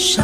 少，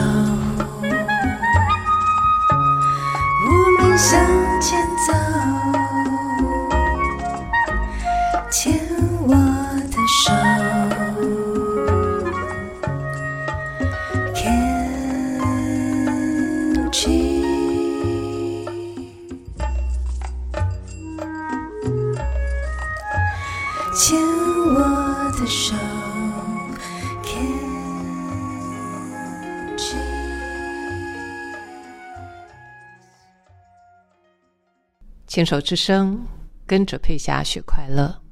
牵手之声，跟着佩霞学快乐。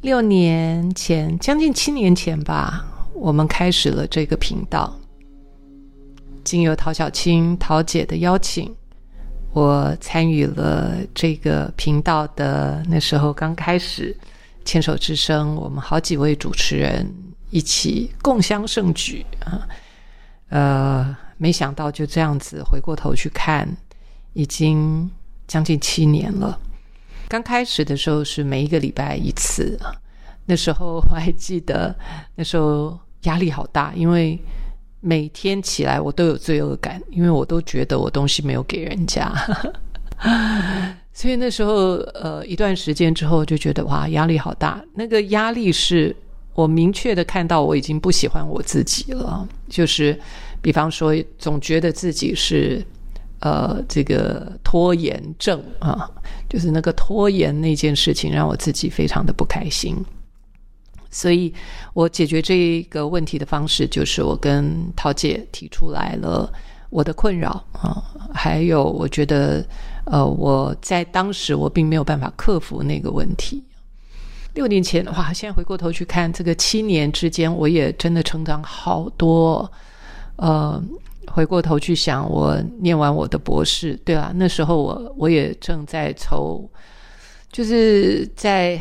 六年前，将近七年前吧，我们开始了这个频道。经由陶小青陶姐的邀请，我参与了这个频道的那时候刚开始牵手之声，我们好几位主持人一起共襄盛举啊。呃，没想到就这样子回过头去看，已经将近七年了。刚开始的时候是每一个礼拜一次，那时候我还记得，那时候压力好大，因为每天起来我都有罪恶感，因为我都觉得我东西没有给人家，所以那时候呃一段时间之后就觉得哇压力好大，那个压力是我明确的看到我已经不喜欢我自己了，就是比方说总觉得自己是。呃，这个拖延症啊，就是那个拖延那件事情，让我自己非常的不开心。所以我解决这个问题的方式，就是我跟陶姐提出来了我的困扰啊，还有我觉得，呃，我在当时我并没有办法克服那个问题。六年前的话，现在回过头去看，这个七年之间，我也真的成长好多，呃。回过头去想，我念完我的博士，对啊，那时候我我也正在筹，就是在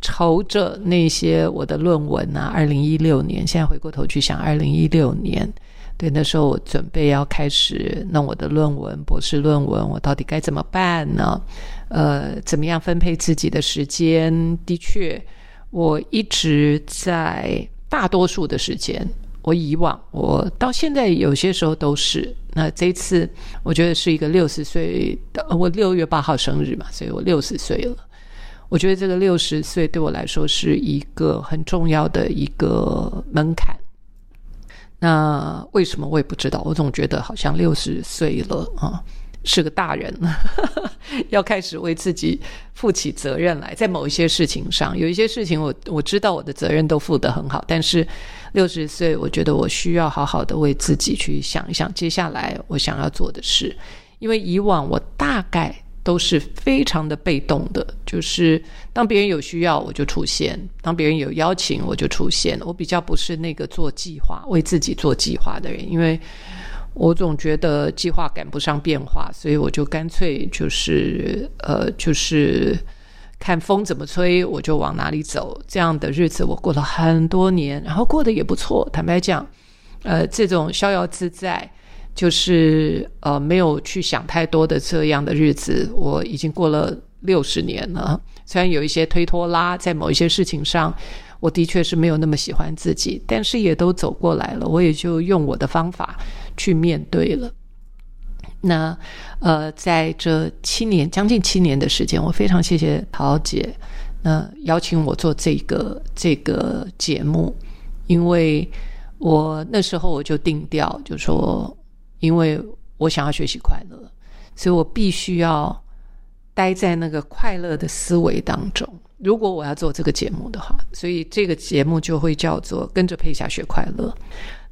筹着那些我的论文啊。二零一六年，现在回过头去想，二零一六年，对，那时候我准备要开始弄我的论文，博士论文，我到底该怎么办呢？呃，怎么样分配自己的时间？的确，我一直在大多数的时间。我以往，我到现在有些时候都是。那这次，我觉得是一个六十岁的，我六月八号生日嘛，所以我六十岁了。我觉得这个六十岁对我来说是一个很重要的一个门槛。那为什么我也不知道？我总觉得好像六十岁了啊。是个大人，要开始为自己负起责任来。在某一些事情上，有一些事情我我知道我的责任都负得很好，但是六十岁，我觉得我需要好好的为自己去想一想接下来我想要做的事。因为以往我大概都是非常的被动的，就是当别人有需要我就出现，当别人有邀请我就出现。我比较不是那个做计划、为自己做计划的人，因为。我总觉得计划赶不上变化，所以我就干脆就是呃，就是看风怎么吹，我就往哪里走。这样的日子我过了很多年，然后过得也不错。坦白讲，呃，这种逍遥自在，就是呃没有去想太多的这样的日子，我已经过了六十年了。虽然有一些推拖拉，在某一些事情上，我的确是没有那么喜欢自己，但是也都走过来了。我也就用我的方法。去面对了。那呃，在这七年将近七年的时间，我非常谢谢陶姐，那邀请我做这个这个节目，因为我那时候我就定调，就说，因为我想要学习快乐，所以我必须要待在那个快乐的思维当中。如果我要做这个节目的话，所以这个节目就会叫做跟着佩霞学快乐。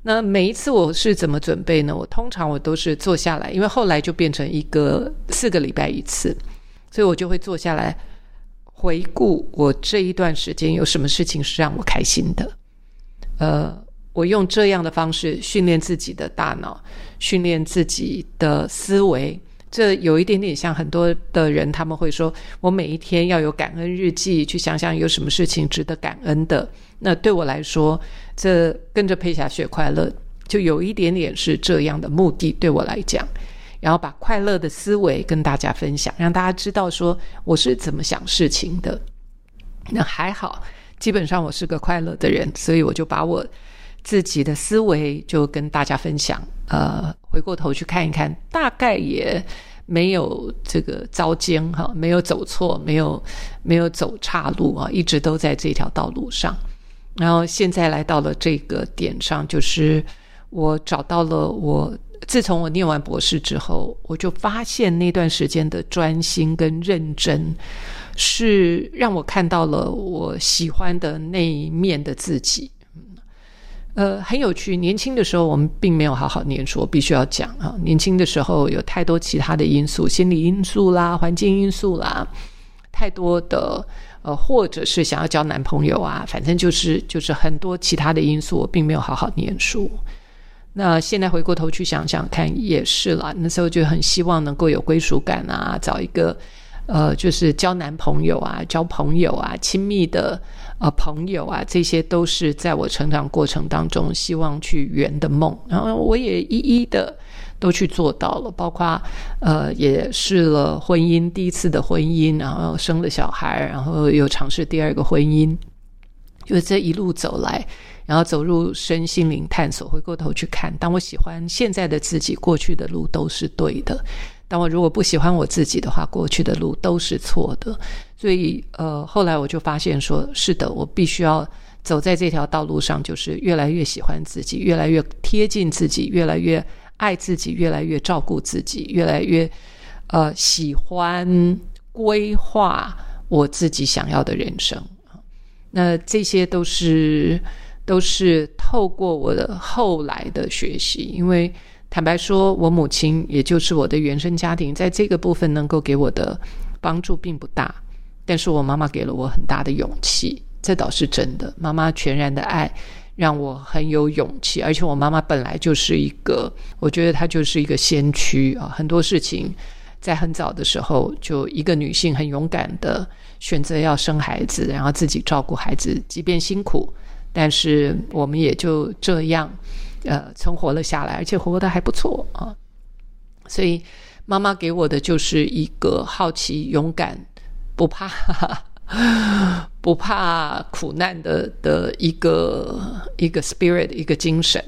那每一次我是怎么准备呢？我通常我都是坐下来，因为后来就变成一个四个礼拜一次，所以我就会坐下来回顾我这一段时间有什么事情是让我开心的。呃，我用这样的方式训练自己的大脑，训练自己的思维。这有一点点像很多的人，他们会说我每一天要有感恩日记，去想想有什么事情值得感恩的。那对我来说，这跟着佩霞学快乐，就有一点点是这样的目的。对我来讲，然后把快乐的思维跟大家分享，让大家知道说我是怎么想事情的。那还好，基本上我是个快乐的人，所以我就把我自己的思维就跟大家分享。呃，回过头去看一看，大概也没有这个遭奸哈，没有走错，没有没有走岔路啊，一直都在这条道路上。然后现在来到了这个点上，就是我找到了我。自从我念完博士之后，我就发现那段时间的专心跟认真，是让我看到了我喜欢的那一面的自己。呃，很有趣。年轻的时候，我们并没有好好念书，必须要讲啊。年轻的时候有太多其他的因素，心理因素啦，环境因素啦，太多的呃，或者是想要交男朋友啊，反正就是就是很多其他的因素，我并没有好好念书。那现在回过头去想想看，也是了。那时候就很希望能够有归属感啊，找一个呃，就是交男朋友啊，交朋友啊，亲密的呃朋友啊，这些都是在我成长过程当中希望去圆的梦。然后我也一一的都去做到了，包括呃，也试了婚姻，第一次的婚姻，然后生了小孩，然后又尝试第二个婚姻，就这一路走来。然后走入身心灵探索，回过头去看，当我喜欢现在的自己，过去的路都是对的；但我如果不喜欢我自己的话，过去的路都是错的。所以，呃，后来我就发现，说是的，我必须要走在这条道路上，就是越来越喜欢自己，越来越贴近自己，越来越爱自己，越来越照顾自己，越来越呃喜欢规划我自己想要的人生那这些都是。都是透过我的后来的学习，因为坦白说，我母亲也就是我的原生家庭，在这个部分能够给我的帮助并不大，但是我妈妈给了我很大的勇气，这倒是真的。妈妈全然的爱让我很有勇气，而且我妈妈本来就是一个，我觉得她就是一个先驱啊，很多事情在很早的时候就一个女性很勇敢的选择要生孩子，然后自己照顾孩子，即便辛苦。但是我们也就这样，呃，存活了下来，而且活得还不错啊。所以妈妈给我的就是一个好奇、勇敢、不怕、不怕苦难的的一个一个 spirit，一个精神。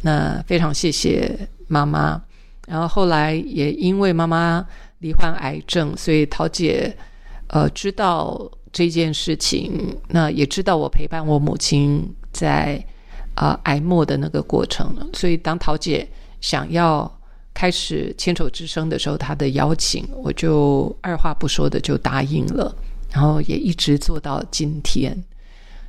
那非常谢谢妈妈。然后后来也因为妈妈罹患癌症，所以桃姐呃知道。这件事情，那也知道我陪伴我母亲在啊挨末的那个过程，所以当桃姐想要开始牵手之声的时候，她的邀请，我就二话不说的就答应了，然后也一直做到今天。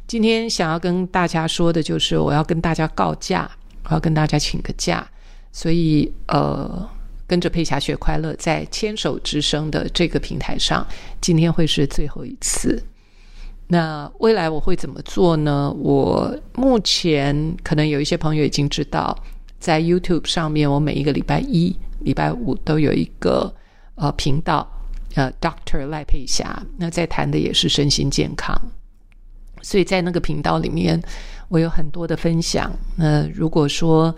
今天想要跟大家说的就是，我要跟大家告假，我要跟大家请个假，所以呃。跟着佩霞学快乐，在牵手之声的这个平台上，今天会是最后一次。那未来我会怎么做呢？我目前可能有一些朋友已经知道，在 YouTube 上面，我每一个礼拜一、礼拜五都有一个呃频道，呃，Doctor 赖佩霞，那在谈的也是身心健康。所以在那个频道里面，我有很多的分享。那如果说，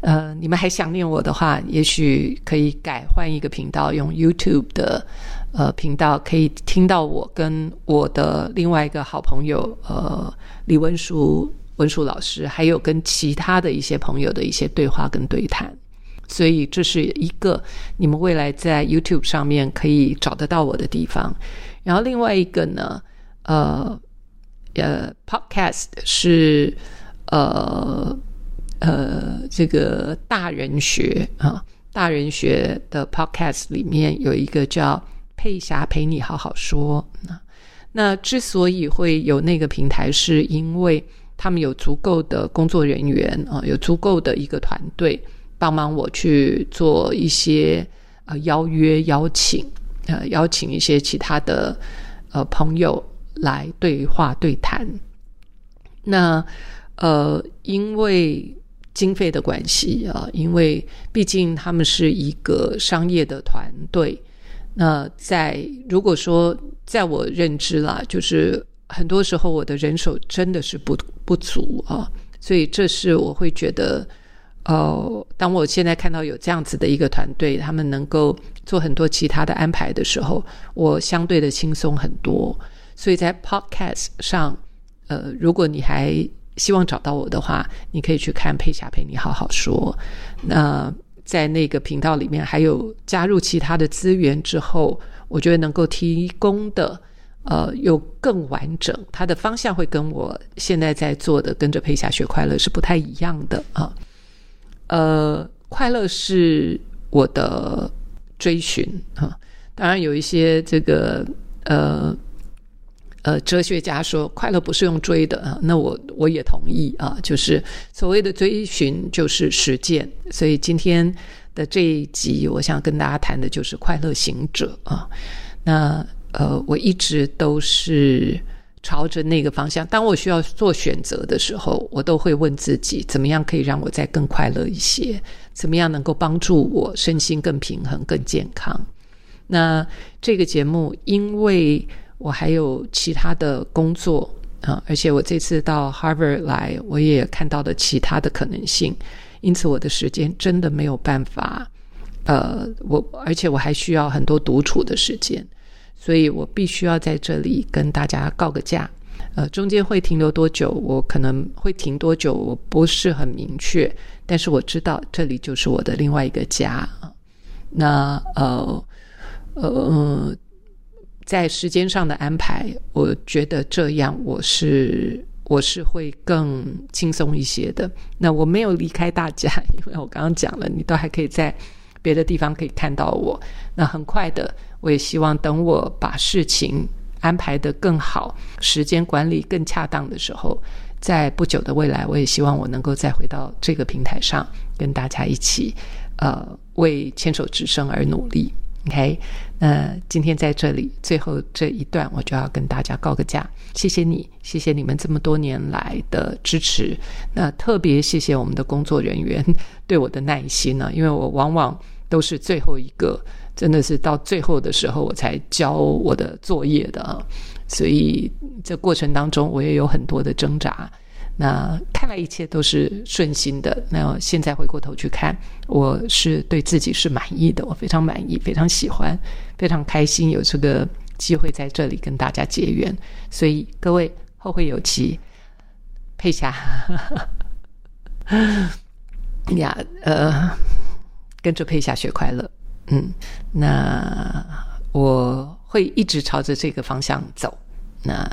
呃，你们还想念我的话，也许可以改换一个频道，用 YouTube 的呃频道，可以听到我跟我的另外一个好朋友，呃，李文书文书老师，还有跟其他的一些朋友的一些对话跟对谈。所以这是一个你们未来在 YouTube 上面可以找得到我的地方。然后另外一个呢，呃。呃，Podcast 是呃呃这个大人学啊，大人学的 Podcast 里面有一个叫佩霞陪你好好说。那那之所以会有那个平台，是因为他们有足够的工作人员啊，有足够的一个团队帮忙我去做一些呃邀约邀请，呃邀请一些其他的呃朋友。来对话对谈，那呃，因为经费的关系啊，因为毕竟他们是一个商业的团队，那在如果说在我认知啦，就是很多时候我的人手真的是不不足啊，所以这是我会觉得，呃，当我现在看到有这样子的一个团队，他们能够做很多其他的安排的时候，我相对的轻松很多。所以在 Podcast 上，呃，如果你还希望找到我的话，你可以去看佩霞陪你好好说。那在那个频道里面，还有加入其他的资源之后，我觉得能够提供的呃又更完整，它的方向会跟我现在在做的跟着佩霞学快乐是不太一样的啊。呃，快乐是我的追寻啊，当然有一些这个呃。呃，哲学家说快乐不是用追的啊，那我我也同意啊，就是所谓的追寻就是实践。所以今天的这一集，我想跟大家谈的就是快乐行者啊。那呃，我一直都是朝着那个方向。当我需要做选择的时候，我都会问自己，怎么样可以让我再更快乐一些？怎么样能够帮助我身心更平衡、更健康？那这个节目因为。我还有其他的工作啊，而且我这次到 Harvard 来，我也看到了其他的可能性，因此我的时间真的没有办法。呃，我而且我还需要很多独处的时间，所以我必须要在这里跟大家告个假。呃，中间会停留多久，我可能会停多久，我不是很明确，但是我知道这里就是我的另外一个家。那呃呃。在时间上的安排，我觉得这样我是我是会更轻松一些的。那我没有离开大家，因为我刚刚讲了，你都还可以在别的地方可以看到我。那很快的，我也希望等我把事情安排的更好，时间管理更恰当的时候，在不久的未来，我也希望我能够再回到这个平台上，跟大家一起呃为牵手之声而努力。OK，那今天在这里最后这一段，我就要跟大家告个假。谢谢你，谢谢你们这么多年来的支持。那特别谢谢我们的工作人员对我的耐心呢，因为我往往都是最后一个，真的是到最后的时候我才交我的作业的，所以这过程当中我也有很多的挣扎。那看来一切都是顺心的。那现在回过头去看，我是对自己是满意的，我非常满意，非常喜欢，非常开心有这个机会在这里跟大家结缘。所以各位后会有期，佩霞呀，呃，跟着佩霞学快乐。嗯，那我会一直朝着这个方向走。那。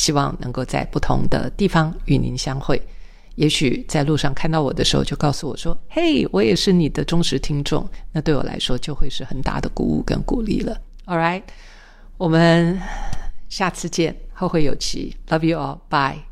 希望能够在不同的地方与您相会。也许在路上看到我的时候，就告诉我说：“嘿，我也是你的忠实听众。”那对我来说就会是很大的鼓舞跟鼓励了。All right，我们下次见，后会有期。Love you all，bye。